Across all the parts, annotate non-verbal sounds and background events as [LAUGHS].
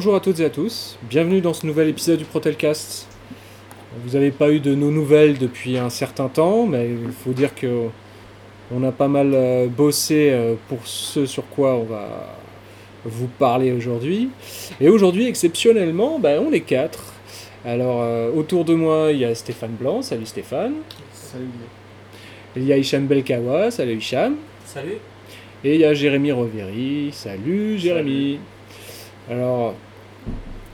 Bonjour à toutes et à tous, bienvenue dans ce nouvel épisode du Protelcast. Vous n'avez pas eu de nos nouvelles depuis un certain temps, mais il faut dire que on a pas mal euh, bossé euh, pour ce sur quoi on va vous parler aujourd'hui. Et aujourd'hui, exceptionnellement, ben, on est quatre. Alors, euh, autour de moi, il y a Stéphane Blanc. Salut Stéphane. Salut. Il y a Hicham Belkawa. Salut Hicham. Salut. Et il y a Jérémy Roveri. Salut Jérémy. Alors,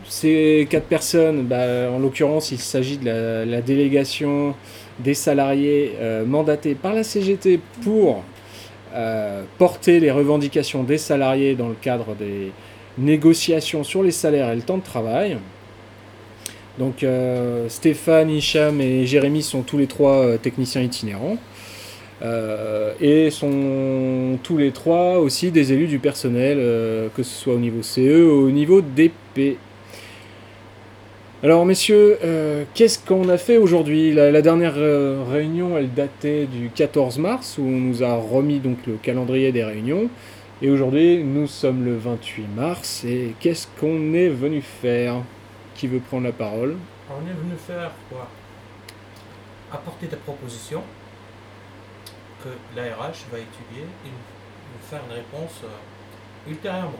ces quatre personnes, bah, en l'occurrence, il s'agit de la, délégation des salariés euh, mandatés par la CGT pour euh, porter les revendications des salariés dans le cadre des négociations sur les salaires et le temps de travail. Donc euh, Stéphane, Hicham et Jérémy sont tous les trois euh, techniciens itinérants. Et sont tous les trois aussi des élus du personnel, que ce soit au niveau CE ou au niveau DP. Alors messieurs, euh, qu'est-ce qu'on a fait aujourd'hui? La, la dernière euh, réunion, elle datait du 14 mars, où on nous a remis donc le calendrier des réunions. Et aujourd'hui, nous sommes le 28 mars, et qu'est-ce qu'on est venu faire? Qui veut prendre la parole? On est venu faire quoi? Apporter des propositions que l'ARH va étudier et nous faire une réponse euh, ultérieurement.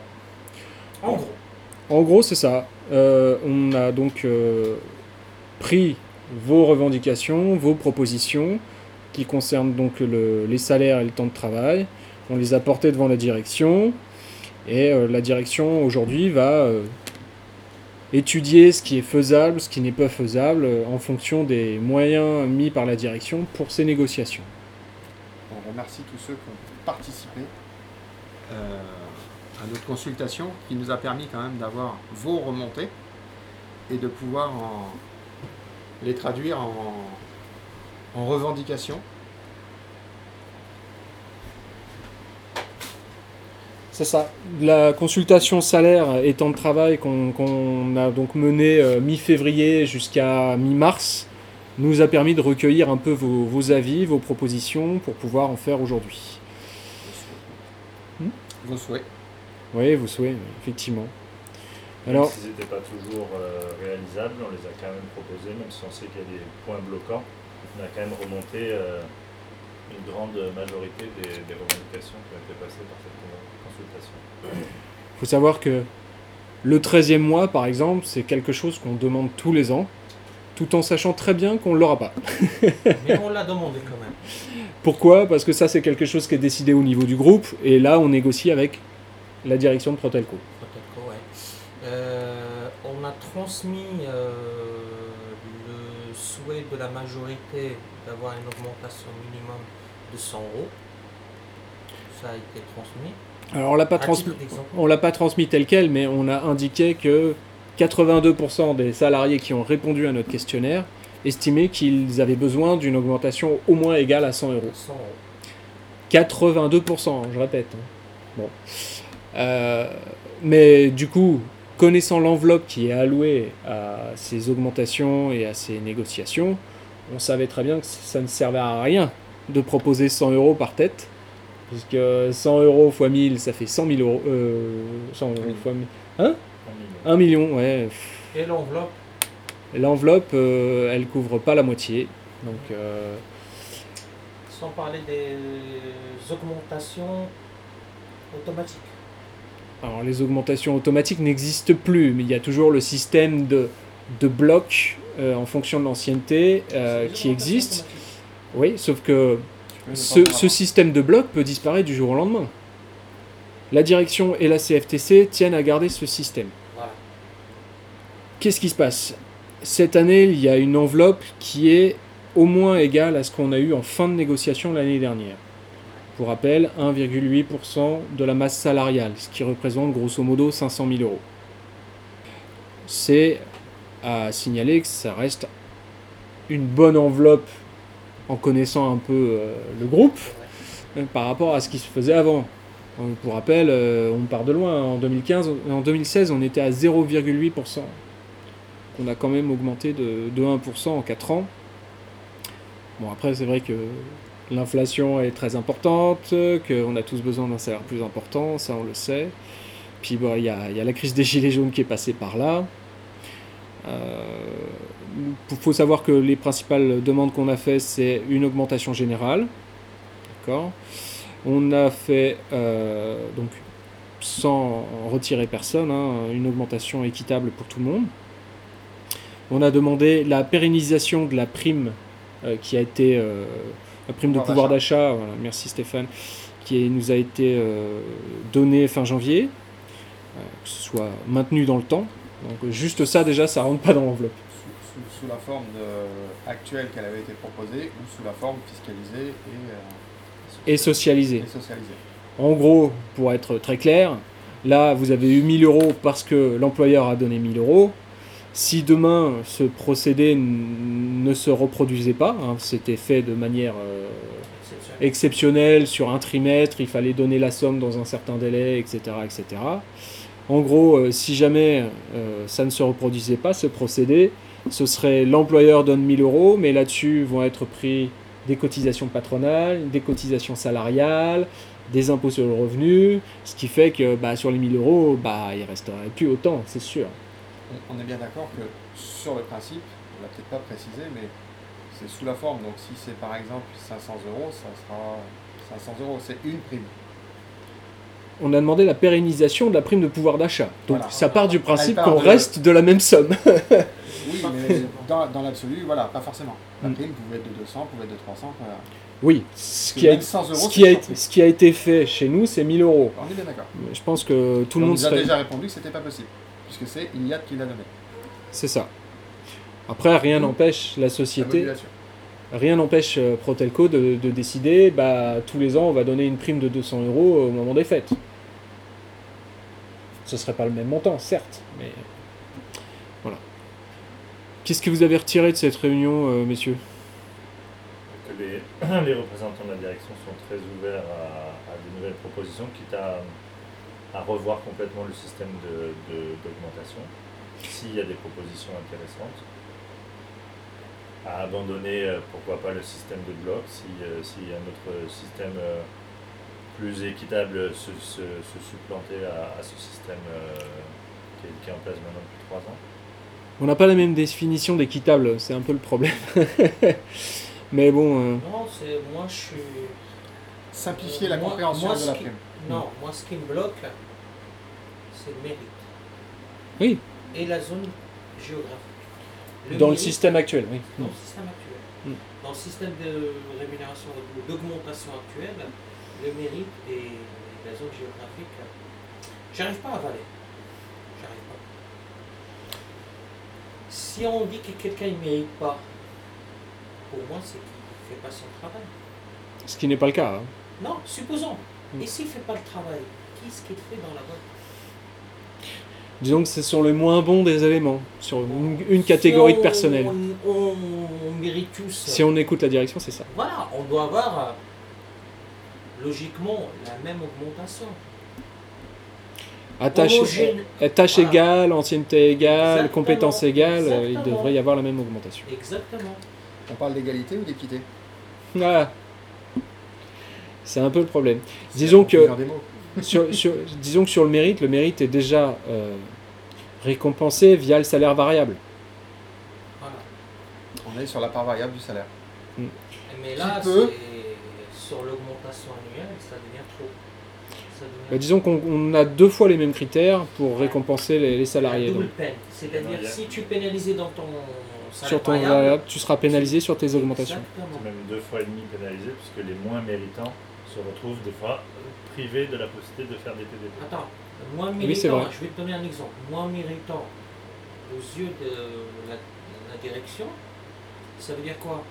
En gros, En gros, c'est ça. Euh, on a donc euh, pris vos revendications, vos propositions qui concernent donc le- les salaires et le temps de travail. On les a portées devant la direction et euh, la direction aujourd'hui va étudier ce qui est faisable, ce qui n'est pas faisable en fonction des moyens mis par la direction pour ces négociations. On remercie tous ceux qui ont participé à notre consultation qui nous a permis quand même d'avoir vos remontées et de pouvoir en- les traduire en, en revendications. C'est ça. La consultation salaire et temps de travail qu'on a donc menée euh, mi-février jusqu'à mi-mars nous a permis de recueillir un peu vos, vos avis, vos propositions pour pouvoir en faire aujourd'hui. Hmm? Vos souhaits. Oui, vous souhaitez, effectivement. Même Alors, s'ils n'étaient pas toujours euh, réalisables, on les a quand même proposés, même si on sait qu'il y a des points bloquants, on a quand même remonté euh, une grande majorité des, des revendications qui ont été passées par cette con- consultation. il faut savoir que le 13e mois, par exemple, c'est quelque chose qu'on demande tous les ans, tout en sachant très bien qu'on ne l'aura pas. [LAUGHS] mais on l'a demandé quand même. Pourquoi? Parce que ça, c'est quelque chose qui est décidé au niveau du groupe, et là, on négocie avec la direction de Protelco. Que ouais. Euh, on a transmis euh, le souhait de la majorité d'avoir une augmentation minimum de 100 euros. Ça a été transmis. Alors, on l'a pas transmis. On l'a pas transmis tel quel, mais on a indiqué que 82% des salariés qui ont répondu à notre questionnaire estimaient qu'ils avaient besoin d'une augmentation au moins égale à 100 euros. 100 euros. 82%, je répète. hein. Bon. Euh, mais du coup, connaissant l'enveloppe qui est allouée à ces augmentations et à ces négociations, on savait très bien que ça ne servait à rien de proposer 100 euros par tête. Puisque 100 euros x 1000, ça fait 100 000 euros. Euh, 100 euros fois 1000. Hein Un million. 1 million, ouais. Et l'enveloppe, L'enveloppe, euh, elle couvre pas la moitié. Donc, euh, sans parler des augmentations automatiques. Alors les augmentations automatiques n'existent plus, mais il y a toujours le système de, de blocs euh, en fonction de l'ancienneté euh, qui existe. Oui, sauf que ce, ce système de blocs peut disparaître du jour au lendemain. La direction et la CFTC tiennent à garder ce système. Voilà. Qu'est-ce qui se passe? Cette année, il y a une enveloppe qui est au moins égale à ce qu'on a eu en fin de négociation l'année dernière. Pour rappel, 1,8% de la masse salariale, ce qui représente grosso modo 500 000 euros. C'est à signaler que ça reste une bonne enveloppe en connaissant un peu euh, le groupe euh, par rapport à ce qui se faisait avant. Pour rappel, euh, on part de loin. En 2015, en 2016, on était à 0,8%. On a quand même augmenté de, de 1% en 4 ans. Bon, après, c'est vrai que l'inflation est très importante, qu'on a tous besoin d'un salaire plus important, ça on le sait. Puis il y, a, la crise des gilets jaunes qui est passée par là. Il faut savoir que les principales demandes qu'on a fait, c'est une augmentation générale. D'accord? On a fait, euh, donc, sans retirer personne, hein, une augmentation équitable pour tout le monde. On a demandé la pérennisation de la prime euh, qui a été euh, la prime de Pouvoir d'achat. Voilà, merci Stéphane, qui nous a été euh, donnée fin janvier, euh, que ce soit maintenu dans le temps. Donc juste ça déjà, ça rentre pas dans l'enveloppe. Sous, sous- sous la forme de- actuelle qu'elle avait été proposée ou sous la forme fiscalisée et, euh, Et socialisé. et socialisée. En gros, pour être très clair, là vous avez eu 1000 euros parce que l'employeur a donné 1000 euros. Si demain ce procédé ne se reproduisait pas, hein, c'était fait de manière euh, Exceptionnel. exceptionnelle sur un trimestre, il fallait donner la somme dans un certain délai, etc. etc. En gros, euh, si jamais euh, ça ne se reproduisait pas, ce procédé, ce serait l'employeur donne 1000 euros, mais là-dessus vont être pris des cotisations patronales, des cotisations salariales, des impôts sur le revenu, ce qui fait que bah, sur les 1000 euros, bah, il resterait plus autant, c'est sûr. On, on est bien d'accord que sur le principe, on l'a peut-être pas précisé, mais c'est sous la forme. Donc si c'est par exemple 500 euros, ça sera 500 euros. C'est une prime. On a demandé la pérennisation de la prime de pouvoir d'achat. Donc Voilà. ça part du principe qu'on de- reste de la même somme. [LAUGHS] Oui, mais dans, dans l'absolu, voilà, pas forcément. La Mm. prime pouvait être de 200, pouvait être de 300. Voilà. Oui, ce qui, a, même 100 euros, ce, c'est qui a une été, surprise. ce qui a été fait chez nous, c'est 1000 euros. On est bien d'accord. Je pense que tout le on monde nous a serait... déjà répondu que c'était pas possible, puisque c'est Iliad qui l'a donné. C'est ça. Après, rien n'empêche la société, rien n'empêche euh, Protelco de, de décider, bah, tous les ans, on va donner une prime de 200 euros au moment des fêtes. Ce serait pas le même montant, certes, mais voilà. Qu'est-ce que vous avez retiré de cette réunion, euh, messieurs? Que les, [CLEARS THROAT] les représentants de la direction sont très ouverts à, à de nouvelles propositions, quitte à, à revoir complètement le système de- de- d'augmentation, s'il y a des propositions intéressantes. À abandonner, euh, pourquoi pas, le système de bloc, si, euh, si un autre système euh, plus équitable se, se, se supplanter à, à ce système qui, est, qui est en place maintenant depuis trois ans. On n'a pas la même définition d'équitable, c'est un peu le problème. [LAUGHS] mais bon, euh, Non, c'est moi je suis. Simplifier la compréhension moi, de ce la qui- prime. Non, moi ce qui me bloque, c'est le mérite. Oui. Et la zone géographique. dans le système actuel, oui. Dans le système actuel. Mm. Dans le système de rémunération, ou d'augmentation actuelle, le mérite et la zone géographique, j'arrive pas à avaler. J'arrive pas. Si on dit que quelqu'un ne mérite pas, pour moi c'est qu'il ne fait pas son travail. Ce qui n'est pas le cas. hein. Non, supposons. Mm. Et s'il ne fait pas le travail, qu'est-ce qu'il fait dans la boîte? Disons que ce sont les moins bons des éléments, sur une, une catégorie Si de on- personnel. On, on- on mérite tous. Si on écoute la direction, c'est ça. Voilà, on doit avoir euh, logiquement la même augmentation. Attache, Homogène. tâche Voilà. égale, ancienneté égale, Exactement, compétence égale, il devrait y avoir la même augmentation. Exactement. On parle d'égalité ou d'équité? Ah. C'est un peu le problème. C'est Disons que, confusion des mots. Sur, sur- disons que sur le mérite, le mérite est déjà euh, récompensé via le salaire variable. Voilà. On est sur la part variable du salaire. Mais là, peut c'est sur l'augmentation annuelle, ça devient trop. Ça devient Bah, disons qu'on on a deux fois les mêmes critères pour récompenser les, les la salariés. double Donc, peine. C'est-à-dire si tu pénalisais dans ton salaire sur ton variable, variable, tu seras pénalisé sur tes augmentations. Exactement. même deux fois et demi pénalisés, puisque les moins méritants se retrouvent des fois privés de la possibilité de faire des TDP. Attends, Oui, méritant, vrai. je vais te donner un exemple, moins méritant aux yeux de la, la direction, ça veut dire quoi?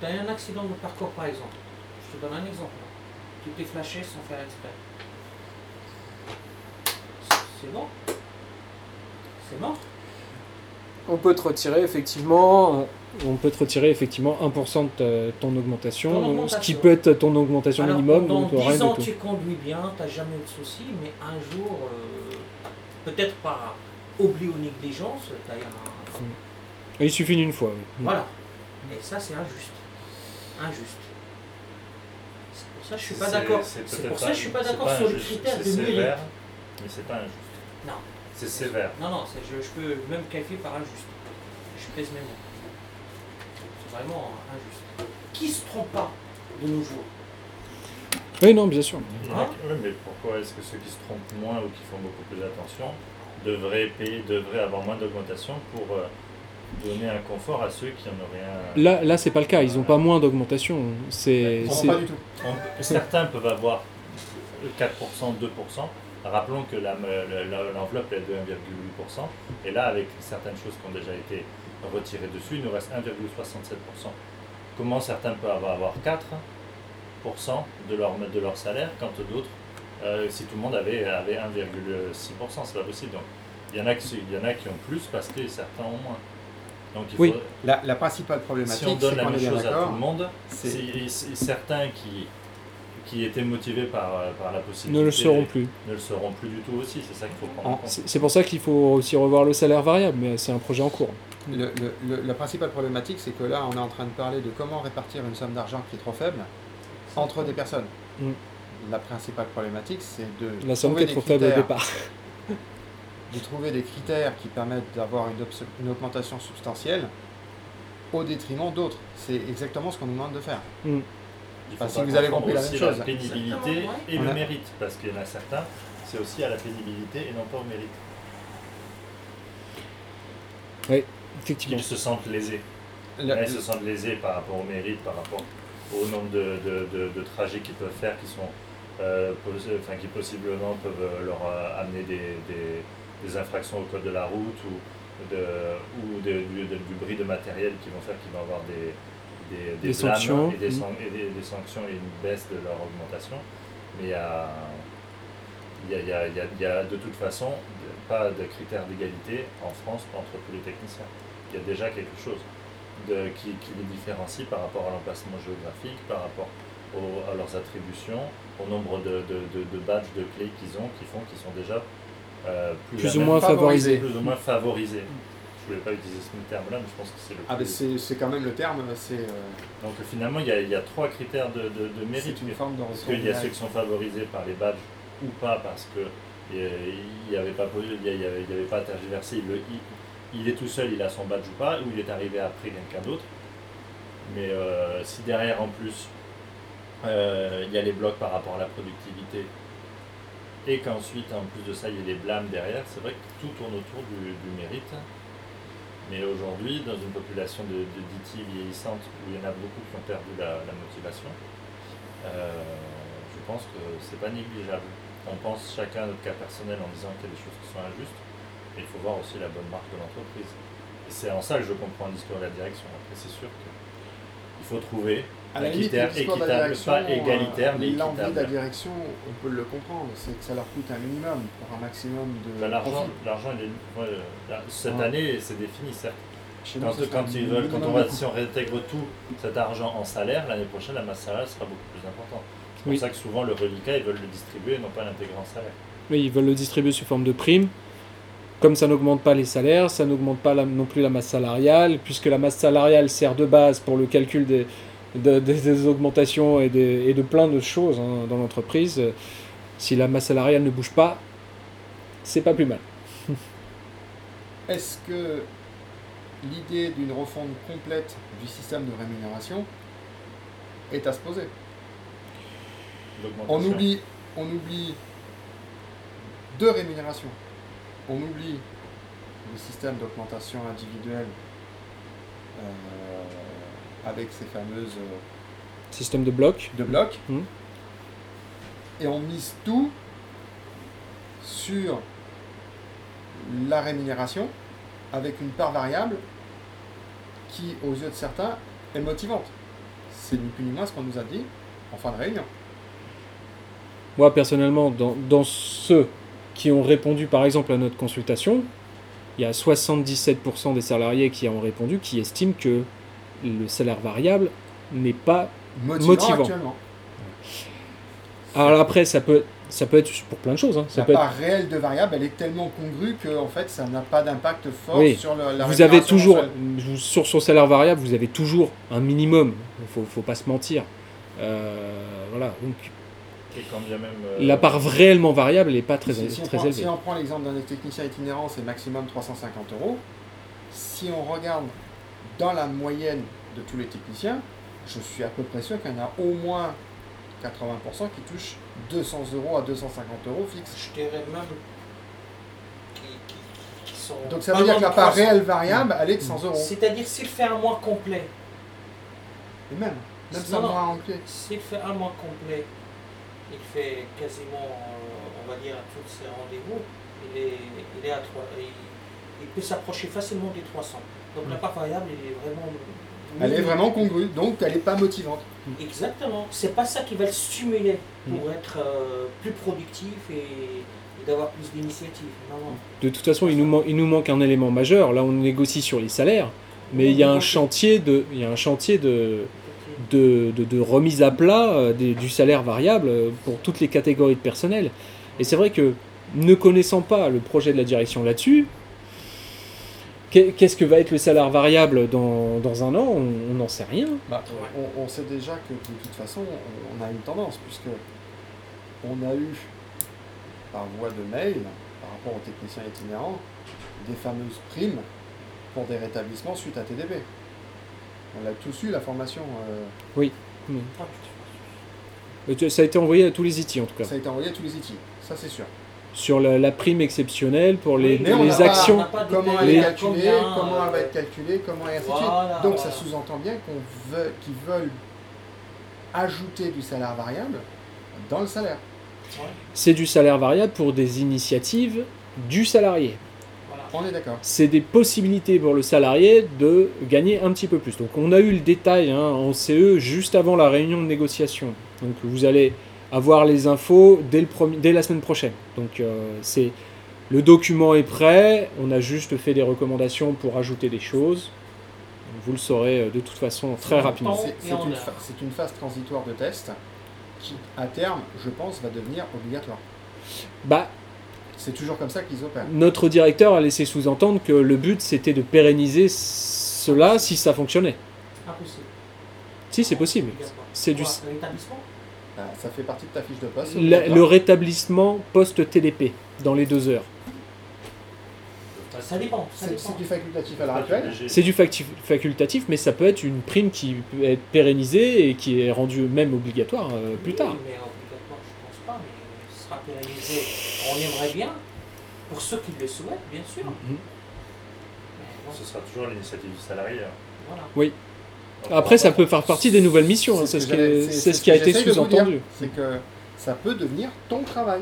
Tu as un accident de parcours par exemple, je te donne un exemple, tu t'es flashé sans faire exprès. C'est bon C'est mort. On peut te retirer effectivement, on peut te retirer effectivement 1% de ton augmentation, Ton ce qui peut être ton augmentation Alors minimum, pendant donc 10 rien ans du tout. tu conduis bien, tu n'as jamais eu de soucis, mais un jour, euh, peut-être par oubli ou négligence, tu as un, Il suffit d'une fois. oui. Voilà. Et ça, c'est injuste. Injuste. C'est pour ça que je suis pas d'accord. c'est pour ça que je suis pas d'accord sur le critère c'est de mérite. sévère, Mais c'est pas injuste. Non. C'est sévère. Non, non, je, je peux même qualifier par injuste. Je pèse mes mots. C'est vraiment injuste. Qui se trompe pas de nos jours Oui, non, bien sûr. Hein? Oui, mais pourquoi est-ce que ceux qui se trompent moins ou qui font beaucoup plus attention devraient payer, devraient avoir moins d'augmentation pour euh, donner un confort à ceux qui en ont rien. Là, là c'est pas le cas. Ils n'ont pas moins d'augmentation. C'est, pas du tout. On- certains peuvent avoir 4%, 2%. Rappelons que l'enveloppe est de 1,8%. Et là, avec certaines choses qui ont déjà été retirées dessus, il nous reste 1,67%. Comment certains peuvent avoir, avoir 4% de leur, de leur salaire quand d'autres, euh, si tout le monde avait, avait 1,6%, c'est pas possible. Donc, il y, en a qui, il y en a qui ont plus parce que certains ont moins. Donc, il Oui. faut- La, la principale si problématique, on donne la même chose à tout le monde, c'est- certains qui, qui étaient motivés par, euh, par la possibilité ne le seront plus. ne le seront plus du tout aussi. C'est ça qu'il faut prendre en En- compte. C'est pour ça qu'il faut aussi revoir le salaire variable, mais c'est un projet en cours. Le- le- le- la principale problématique, c'est que là, on est en train de parler de comment répartir une somme d'argent qui est trop faible entre des personnes. Mm. La principale problématique, c'est de La somme qui trouver est des trop faible au critères- départ. [LAUGHS] de trouver des critères qui permettent d'avoir une, augmentation substantielle au détriment d'autres. C'est exactement ce qu'on nous demande de faire. Il Enfin, si vous avez compris la aussi même chose. pénibilité Exactement, et le mérite, parce qu'il y en a certains, c'est aussi à la pénibilité et non pas au mérite. Effectivement. Qu'ils se sentent lésés. La- Là, ils se sentent lésés par rapport au mérite, par rapport au nombre de, de, de, de trajets qu'ils peuvent faire, qui sont euh, pos- enfin, qui possiblement peuvent euh, leur euh, amener des, des, des infractions au code de la route ou, de, ou de- du, de- du bris de matériel qui vont faire qu'ils vont avoir des, des, sanctions. et, des, Mm. san- et des, des sanctions et une baisse de leur augmentation. Mais il y a, il y a, il y a- il y a- y a de toute façon pas de critères d'égalité en France entre tous les techniciens. Il y a déjà quelque chose de, qui, qui les différencie par rapport à l'emplacement géographique, par rapport au- à leurs attributions, au nombre de, de, de, de badges, de clés qu'ils ont, qui font qu'ils sont déjà euh, plus, ou moins favorisé. plus ou moins favorisés. Je voulais pas utiliser ce terme-là, mais je pense que c'est le Ah, ben c'est c'est quand même le terme, c'est euh, Donc finalement, il y, a, y a trois critères de, de, de mérite. c'est une forme de Parce qu'il y a ceux qui sont favorisés par les badges ou pas parce que il n'y avait pas il y il y avait, il y avait pas à tergiverser. Il, le- il- il est tout seul, il a son badge ou pas, ou il est arrivé après quelqu'un d'autre. Mais euh, si derrière en plus euh, il y a les blocs par rapport à la productivité et qu'ensuite en plus de ça il y a les blâmes derrière, c'est vrai que tout tourne autour du, du mérite. Mais aujourd'hui, dans une population de, DT vieillissante où il y en a beaucoup qui ont perdu la, motivation, euh, je pense que c'est pas négligeable. On pense chacun à notre cas personnel en disant qu'il y a des choses qui sont injustes, et il faut voir aussi la bonne marque de l'entreprise. Et c'est en ça que je comprends le discours de la direction. Après, c'est sûr qu'il faut trouver À un la limite, de la équitable, direction, pas égalitaire, mais euh, L'envie de la direction, on peut le comprendre, c'est que ça leur coûte un minimum pour un maximum de Ben, L'argent, là, cette Ouais. année, c'est défini, certes. Nous, Quand, quand, ils veulent, quand on va, si on réintègre tout cet argent en salaire, l'année prochaine, la masse salariale sera beaucoup plus importante. C'est pour Oui. ça que souvent, le reliquat, ils veulent le distribuer et non pas l'intégrer en salaire. Oui, ils veulent le distribuer sous forme de prime. Comme ça n'augmente pas les salaires, ça n'augmente pas la- non plus la masse salariale, puisque la masse salariale sert de base pour le calcul des, de- des- des augmentations et, des- et de plein de choses hein, dans l'entreprise. Si la masse salariale ne bouge pas, c'est pas plus mal. [LAUGHS] Est-ce que l'idée d'une refonte complète du système de rémunération est à se poser? On oublie, on oublie deux rémunérations. On oublie le système d'augmentation individuelle euh, avec ces fameuses euh, Système de bloc. de blocs. Mhm. Et on mise tout sur la rémunération avec une part variable qui, aux yeux de certains, est motivante. C'est ni plus ni moins ce qu'on nous a dit en fin de réunion. Moi, personnellement, dans, dans ceux qui ont répondu, par exemple, à notre consultation, il y a 77% des salariés qui ont répondu qui estiment que le salaire variable n'est pas... Motivant, Motivant. actuellement. Alors après, ça peut, ça peut être pour plein de choses. hein. Ça La peut être part réelle de variable, elle est tellement congrue que en fait, ça n'a pas d'impact fort Oui. sur le- la vous avez toujours, sur son salaire variable, vous avez toujours un minimum. Il faut, faut pas se mentir. Euh, voilà. Donc, Et quand bien même. euh, la part réellement variable n'est pas très, si, si on très prend, élevée. si on prend l'exemple d'un technicien itinérant, c'est maximum 350 euros. Si on regarde dans la moyenne de tous les techniciens, je suis à peu près sûr qu'il y en a au moins 80% qui touchent 200 euros à 250 euros fixe. Je dirais même qui, qui- qui sont. Donc ça veut dire que la part 300. réelle variable, elle est de 100 euros. C'est-à-dire s'il fait un mois complet, Et même, même mois s'il fait un mois complet, il fait quasiment, on va dire, à tous ses rendez-vous, il est, il est à 3, il, il peut s'approcher facilement des 300. Donc la part variable, elle est vraiment. Elle est vraiment congrue, donc elle n'est pas motivante. Exactement. C'est pas ça qui va le stimuler pour Mm. être euh, plus productif et, d'avoir plus d'initiative. De toute façon, il nous, man- il nous manque un élément majeur. Là, on négocie sur les salaires, mais il y a un chantier de, il y a un chantier de, de, de- de remise à plat euh, des- du salaire variable euh, pour toutes les catégories de personnel. Et c'est vrai que ne connaissant pas le projet de la direction là-dessus, qu'est-ce que va être le salaire variable dans, dans un an? On n'en sait rien. Bah, on, on sait déjà que de toute façon, on, a une tendance, puisque on a eu, par voie de mail, par rapport aux techniciens itinérants, des fameuses primes pour des rétablissements suite à TDP. On a tous eu la formation, euh, Ah, Euh, Ça a été envoyé à tous les ITI en tout cas. ça a été envoyé à tous les IT, ça c'est sûr. Sur la, la prime exceptionnelle pour les, Oui, Mais on les pas- actions. on pas Comment elle est calculée, combien, comment elle va être calculée, comment et ainsi de Voilà, suite. Donc ça sous-entend bien qu'on veut, qu'ils veulent ajouter du salaire variable dans le salaire. C'est du salaire variable pour des initiatives du salarié. Voilà. On est d'accord. c'est des possibilités pour le salarié de gagner un petit peu plus. Donc on a eu le détail hein, en CE juste avant la réunion de négociation. Donc vous allez avoir les infos dès, le premier- dès la semaine prochaine. Donc euh, c'est le document est prêt, on a juste fait des recommandations pour ajouter des choses. Vous le saurez euh, de toute façon très rapidement. C'est une, fa- phase transitoire de test qui, à terme, je pense, va devenir obligatoire. Bah, C'est toujours comme ça qu'ils opèrent. notre directeur a laissé sous-entendre que le but c'était de pérenniser cela si ça fonctionnait. Impossible. Si c'est possible. C'est du L'établissement Ça fait partie de ta fiche de poste. Le, rétablissement post-TDP dans les deux heures. Ça dépend. C'est du facultatif à l'heure actuelle. C'est du facultatif, mais ça peut être une prime qui peut être pérennisée et qui est rendue même obligatoire euh, plus Oui, tard. mais obligatoire, je pense pas, mais ce sera pérennisé. On aimerait bien, pour ceux qui le souhaitent, bien sûr. Mhm. Bon, Ce sera toujours l'initiative du salarié. hein. voilà. Donc, Après, ça peut faire partie des nouvelles missions, hein, c'est ce, que qui- c'est- c'est c'est ce qui a été sous-entendu. C'est que ça peut devenir ton travail.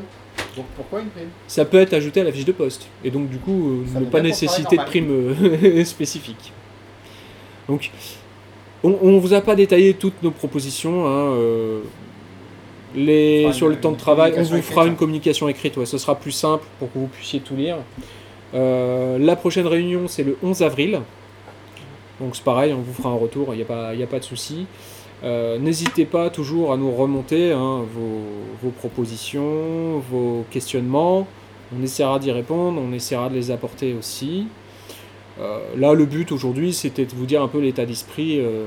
Donc pourquoi une prime? Ça peut être ajouté à la fiche de poste, et donc du coup euh, Ça ne pas nécessiter de prime euh, [LAUGHS] spécifique. Donc, on ne vous a pas détaillé toutes nos propositions. hein, euh, les, sur une- le temps de travail, on vous fera écrite. une communication écrite. Ouais, ce sera plus simple pour que vous puissiez tout lire. Euh, la prochaine réunion, c'est le 11 avril. Donc c'est pareil, on vous fera un retour, il n'y a, pas- a pas de souci. Euh, N'hésitez pas toujours à nous remonter hein, vos, propositions, vos questionnements. On essaiera d'y répondre, on essaiera de les apporter aussi. Euh, là, le but aujourd'hui, c'était de vous dire un peu l'état d'esprit euh,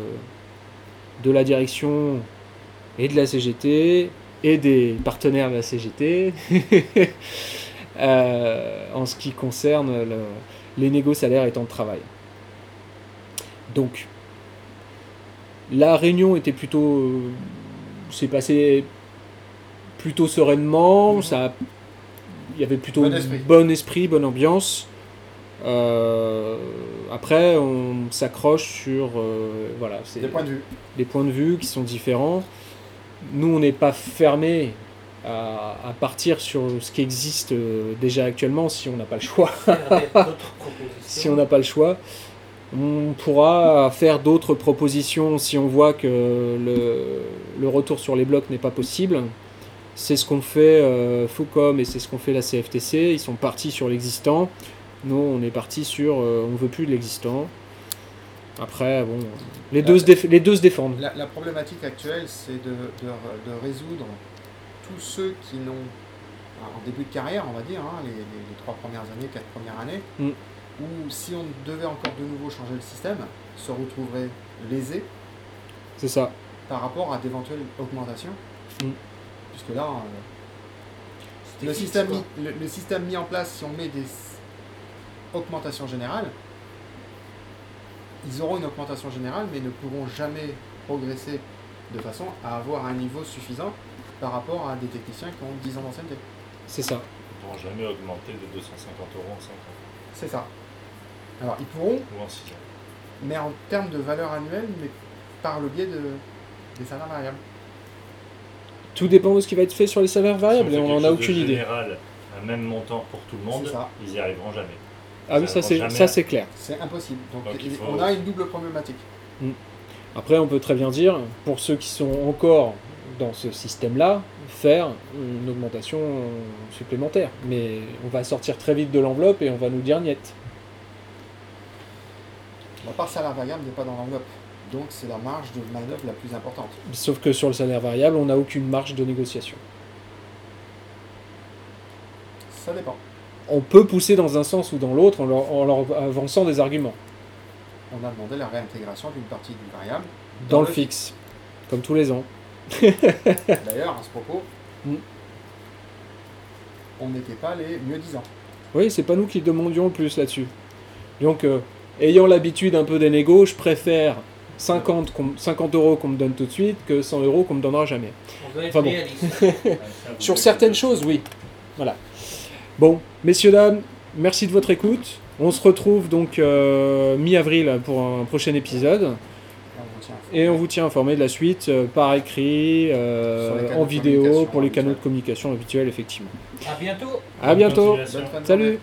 de la direction et de la CGT et des partenaires de la CGT [LAUGHS] en ce qui concerne le- les négos salaires et temps de travail. Donc, la réunion était plutôt. euh, s'est passée plutôt sereinement. Ça, il y avait plutôt Bon esprit. bon esprit, bonne ambiance. Euh, après, on s'accroche sur euh, voilà, c'est Des points de vue. des points de vue qui sont différents. Nous, on n'est pas fermé à, à partir sur ce qui existe déjà actuellement si on n'a pas le choix. [LAUGHS] Si on n'a pas le choix, on pourra faire d'autres propositions si on voit que le, le retour sur les blocs n'est pas possible. C'est ce qu'on fait euh, Foucom et c'est ce qu'on fait la CFTC. Ils sont partis sur l'existant. Nous, on est parti sur euh, on veut plus de l'existant. Après, bon, les deux, se, déf- les deux se défendent. La, la problématique actuelle, c'est de, de, de résoudre tous ceux qui n'ont, en début de carrière, on va dire, hein, les, les- les trois premières années, quatre premières années, Mm. Où si on devait encore de nouveau changer le système, se retrouveraient lésés C'est ça. par rapport à d'éventuelles augmentations. Mm. Puisque là, euh, le, fixe, système mis, le, le système mis en place, si on met des augmentations générales, ils auront une augmentation générale, mais ne pourront jamais progresser de façon à avoir un niveau suffisant par rapport à des techniciens qui ont 10 ans d'ancienneté. C'est ça. Ils ne pourront jamais augmenter de 250 euros en 5 ans C'est ça. Alors, ils pourront, ou en 6 ans. mais en termes de valeur annuelle, mais par le biais de, des salaires variables. Tout dépend de ce qui va être fait sur les salaires variables Si et fait on en quelque a chose de aucune idée. général, un même montant pour tout le monde, C'est ça. ils y arriveront jamais. Ah oui, ça Ça c'est ça c'est clair. C'est impossible. Donc, Donc, il il- faut- on a une double problématique. Après, on peut très bien dire, pour ceux qui sont encore dans ce système-là, faire une augmentation supplémentaire. Mais on va sortir très vite de l'enveloppe et on va nous dire niet. La part salaire variable n'est pas dans l'enveloppe. Donc, c'est la marge de manœuvre la plus importante. Sauf que sur le salaire variable, on n'a aucune marge de négociation. Ça dépend. On peut pousser dans un sens ou dans l'autre en leur, en leur avançant des arguments. On a demandé la réintégration d'une partie du variable. Dans, le fixe. Comme tous les ans. [LAUGHS] D'ailleurs, à ce propos, Mm. on n'était pas les mieux disants. Oui, c'est pas nous qui demandions le plus là-dessus. Donc, euh, ayant l'habitude un peu des négos, je préfère 50, qu'on- 50 euros qu'on me donne tout de suite que 100 euros qu'on me donnera jamais. Enfin bon. [LAUGHS] Sur certaines choses, oui. Voilà. Bon, messieurs, dames, merci de votre écoute. On se retrouve donc euh, mi-avril pour un prochain épisode. Et on vous tient informé de la suite euh, par écrit, euh, en vidéo, communication pour les canaux de communication habituels, effectivement. À bientôt. À bientôt. Salut.